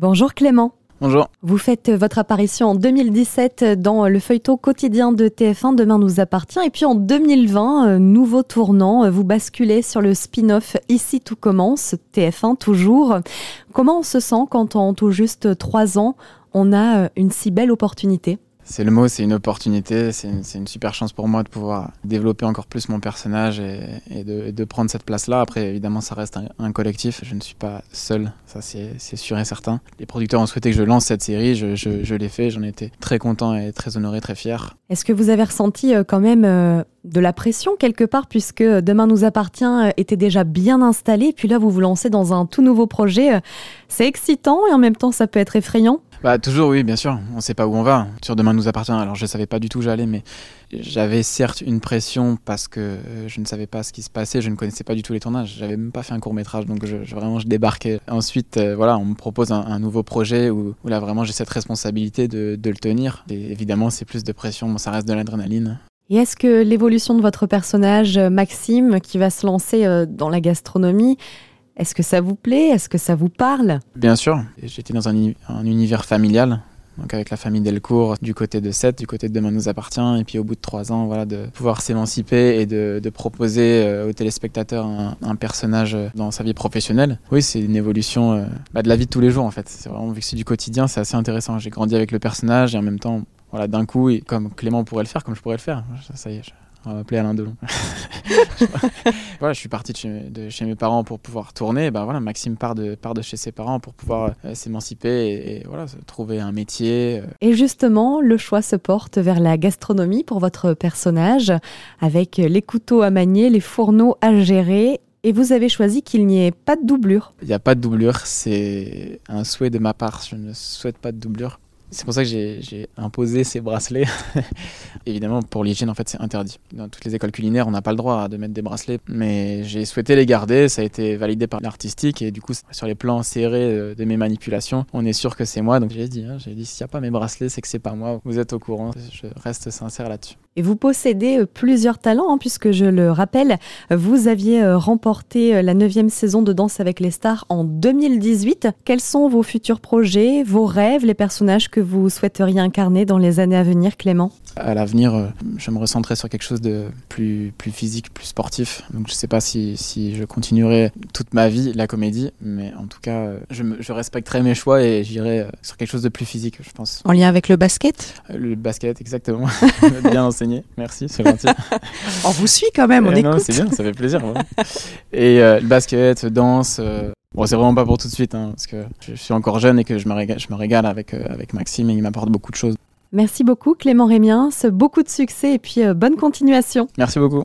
Bonjour Clément. Bonjour. Vous faites votre apparition en 2017 dans le feuilleton quotidien de TF1 Demain nous appartient et puis en 2020, euh, nouveau tournant, vous basculez sur le spin-off Ici tout commence, TF1 toujours. Comment on se sent quand en tout juste trois ans, on a euh, une si belle opportunité? C'est le mot, c'est une opportunité, c'est une, super chance pour moi de pouvoir développer encore plus mon personnage et, de, prendre cette place-là. Après, évidemment, ça reste un, collectif, je ne suis pas seul, ça c'est sûr et certain. Les producteurs ont souhaité que je lance cette série, je, l'ai fait, j'en étais très content et très honoré, très fier. Est-ce que vous avez ressenti euh, quand même euh, de la pression quelque part, puisque Demain nous appartient euh, était déjà bien installé, puis là vous vous lancez dans un tout nouveau projet, c'est excitant et en même temps ça peut être effrayant? Bah, toujours, oui, bien sûr. On ne sait pas où on va. Sur Demain nous appartient. Alors, je ne savais pas du tout où j'allais, mais j'avais certes une pression parce que euh, je ne savais pas ce qui se passait. Je ne connaissais pas du tout les tournages. J'avais même pas fait un court métrage, donc je, vraiment, je débarquais. Ensuite, euh, voilà, on me propose un, nouveau projet où, là, vraiment, j'ai cette responsabilité de, de, le tenir. Et évidemment, c'est plus de pression. Bon, ça reste de l'adrénaline. Et est-ce que l'évolution de votre personnage, Maxime, qui va se lancer euh, dans la gastronomie, est-ce que ça vous plaît? Est-ce que ça vous parle? Bien sûr. J'étais dans un, univers familial, donc avec la famille Delcourt du côté de Seth, du côté de Demain nous appartient, et puis au bout de trois ans, voilà, de pouvoir s'émanciper et de, proposer euh, aux téléspectateurs un, personnage dans sa vie professionnelle. Oui, c'est une évolution euh, bah, de la vie de tous les jours en fait. C'est vraiment vu que c'est du quotidien, c'est assez intéressant. J'ai grandi avec le personnage et en même temps, voilà, d'un coup, comme Clément pourrait le faire, comme je pourrais le faire. Ça y est, on va m'appeler Alain Delon. voilà, je suis parti de chez, mes parents pour pouvoir tourner. Ben voilà, Maxime part de, part de chez ses parents pour pouvoir euh, s'émanciper et, voilà, trouver un métier. Euh. Et justement, le choix se porte vers la gastronomie pour votre personnage, avec les couteaux à manier, les fourneaux à gérer et vous avez choisi qu'il n'y ait pas de doublure. Il n'y a pas de doublure, c'est un souhait de ma part. Je ne souhaite pas de doublure. C'est pour ça que j'ai imposé ces bracelets. Évidemment, pour l'hygiène, en fait, c'est interdit. Dans toutes les écoles culinaires, on n'a pas le droit de mettre des bracelets, mais j'ai souhaité les garder. Ça a été validé par l'artistique et du coup, sur les plans serrés euh, de mes manipulations, on est sûr que c'est moi. Donc j'ai dit, hein, j'ai dit, s'il n'y a pas mes bracelets, c'est que c'est pas moi. Vous êtes au courant. Je reste sincère là-dessus. Et vous possédez euh, plusieurs talents, hein, puisque je le rappelle, vous aviez euh, remporté euh, la neuvième saison de Danse avec les stars en 2018. Quels sont vos futurs projets, vos rêves, les personnages que vous souhaiteriez incarner dans les années à venir, Clément? À l'avenir, je me recentrerai sur quelque chose de plus, plus physique, plus sportif. Donc je ne sais pas si, si, je continuerai toute ma vie la comédie, mais en tout cas, je, je respecterai mes choix et j'irai sur quelque chose de plus physique, je pense. En lien avec le basket? Le basket, exactement. Bien enseigné. Merci, c'est gentil. on vous suit quand même, on eh écoute. C'est bien, ça fait plaisir. Et euh, le basket, danse. Euh, bon, c'est vraiment pas pour tout de suite, hein, parce que je suis encore jeune et que je me régale, je me régale avec, euh, avec Maxime et il m'apporte beaucoup de choses. Merci beaucoup Clément Rémiens, beaucoup de succès et puis bonne continuation. Merci beaucoup.